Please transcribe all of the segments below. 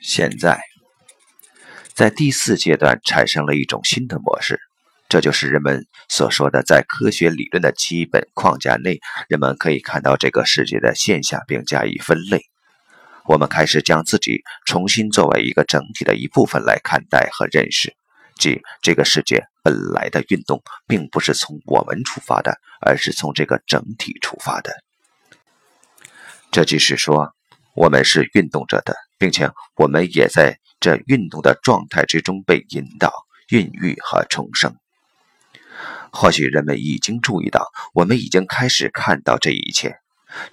现在，在第四阶段产生了一种新的模式，这就是人们所说的，在科学理论的基本框架内，人们可以看到这个世界的现象并加以分类。我们开始将自己重新作为一个整体的一部分来看待和认识，即这个世界本来的运动并不是从我们出发的，而是从这个整体出发的。这就是说，我们是运动着的。并且我们也在这运动的状态之中被引导、孕育和重生。或许人们已经注意到，我们已经开始看到这一切。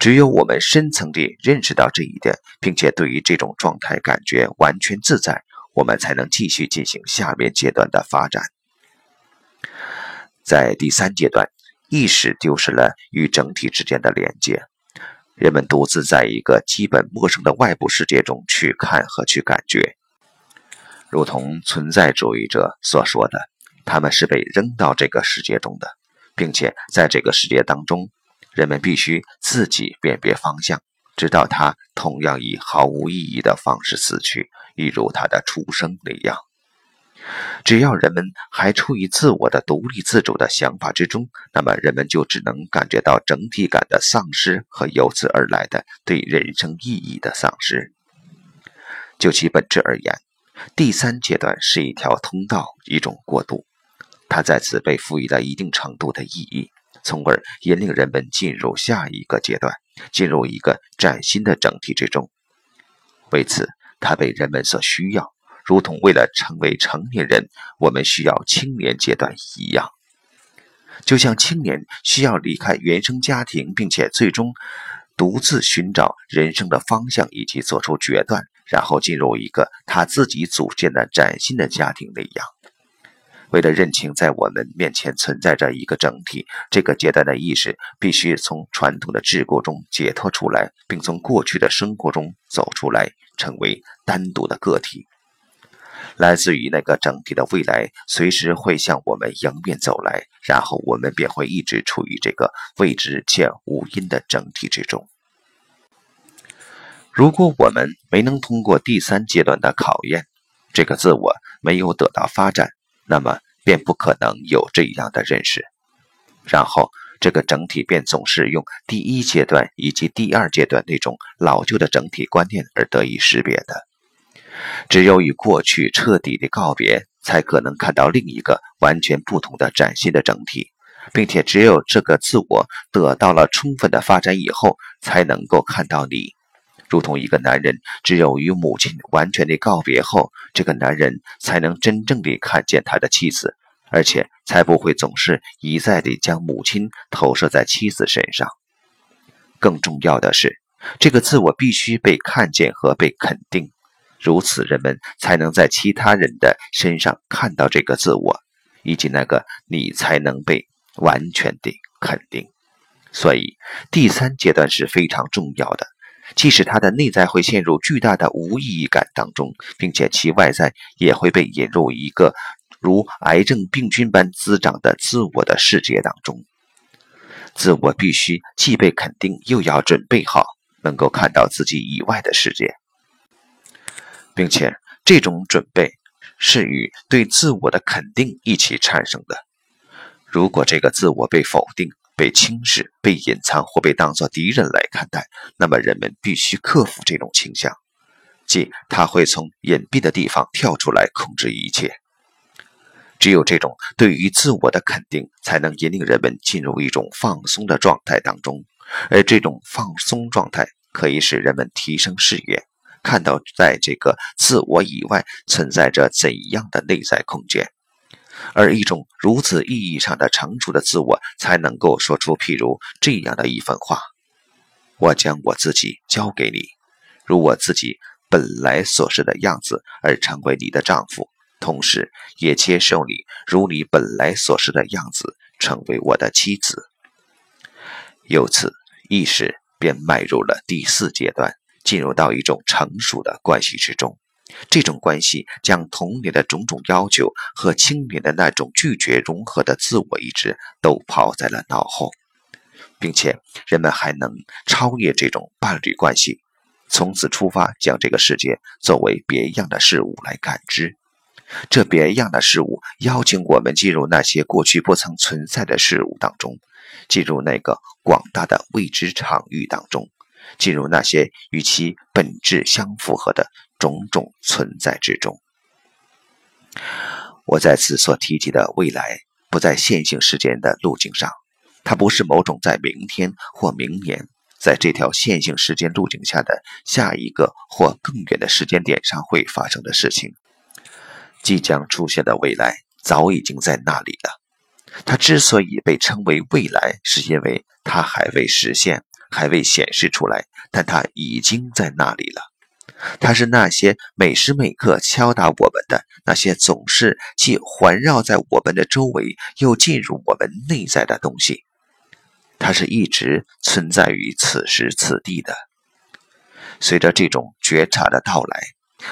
只有我们深层地认识到这一点，并且对于这种状态感觉完全自在，我们才能继续进行下面阶段的发展。在第三阶段，意识丢失了与整体之间的连接。人们独自在一个基本陌生的外部世界中去看和去感觉，如同存在主义者所说的，他们是被扔到这个世界中的，并且在这个世界当中，人们必须自己辨别方向，直到他同样以毫无意义的方式死去，一如他的出生那样。只要人们还处于自我的独立自主的想法之中，那么人们就只能感觉到整体感的丧失和由此而来的对人生意义的丧失。就其本质而言，第三阶段是一条通道，一种过渡，它在此被赋予了一定程度的意义，从而引领人们进入下一个阶段，进入一个崭新的整体之中。为此，它被人们所需要。如同为了成为成年人，我们需要青年阶段一样，就像青年需要离开原生家庭，并且最终独自寻找人生的方向以及做出决断，然后进入一个他自己组建的崭新的家庭那样。为了认清在我们面前存在着一个整体，这个阶段的意识必须从传统的桎梏中解脱出来，并从过去的生活中走出来，成为单独的个体。来自于那个整体的未来，随时会向我们迎面走来，然后我们便会一直处于这个未知且无因的整体之中。如果我们没能通过第三阶段的考验，这个自我没有得到发展，那么便不可能有这样的认识。然后，这个整体便总是用第一阶段以及第二阶段那种老旧的整体观念而得以识别的。只有与过去彻底的告别，才可能看到另一个完全不同的崭新的整体，并且只有这个自我得到了充分的发展以后，才能够看到你。如同一个男人，只有与母亲完全的告别后，这个男人才能真正的看见他的妻子，而且才不会总是一再的将母亲投射在妻子身上。更重要的是，这个自我必须被看见和被肯定。如此，人们才能在其他人的身上看到这个自我，以及那个你才能被完全的肯定。所以，第三阶段是非常重要的，即使他的内在会陷入巨大的无意义感当中，并且其外在也会被引入一个如癌症病菌般滋长的自我的世界当中。自我必须既被肯定，又要准备好能够看到自己以外的世界。并且，这种准备是与对自我的肯定一起产生的。如果这个自我被否定、被轻视、被隐藏或被当作敌人来看待，那么人们必须克服这种倾向，即他会从隐蔽的地方跳出来控制一切。只有这种对于自我的肯定，才能引领人们进入一种放松的状态当中，而这种放松状态可以使人们提升视野。看到在这个自我以外存在着怎样的内在空间，而一种如此意义上的成熟的自我，才能够说出譬如这样的一番话：“我将我自己交给你，如我自己本来所示的样子，而成为你的丈夫，同时也接受你如你本来所示的样子，成为我的妻子。”由此，意识便迈入了第四阶段。进入到一种成熟的关系之中，这种关系将童年的种种要求和青年的那种拒绝融合的自我意志都抛在了脑后，并且人们还能超越这种伴侣关系，从此出发，将这个世界作为别样的事物来感知。这别样的事物邀请我们进入那些过去不曾存在的事物当中，进入那个广大的未知场域当中，进入那些与其本质相符合的种种存在之中。我在此所提及的未来，不在线性时间的路径上，它不是某种在明天或明年，在这条线性时间路径下的下一个或更远的时间点上会发生的事情。即将出现的未来早已经在那里了。它之所以被称为未来，是因为它还未实现，还未显示出来，但它已经在那里了。它是那些每时每刻敲打我们的那些总是既环绕在我们的周围，又进入我们内在的东西。它是一直存在于此时此地的。随着这种觉察的到来，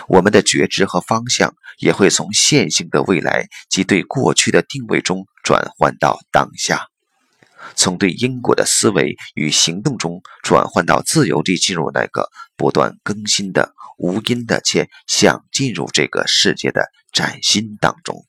我们的觉知和方向也会从线性的未来及对过去的定位中转换到当下。从对因果的思维与行动中转换到自由地进入那个不断更新的无因的且想进入这个世界的崭新当中。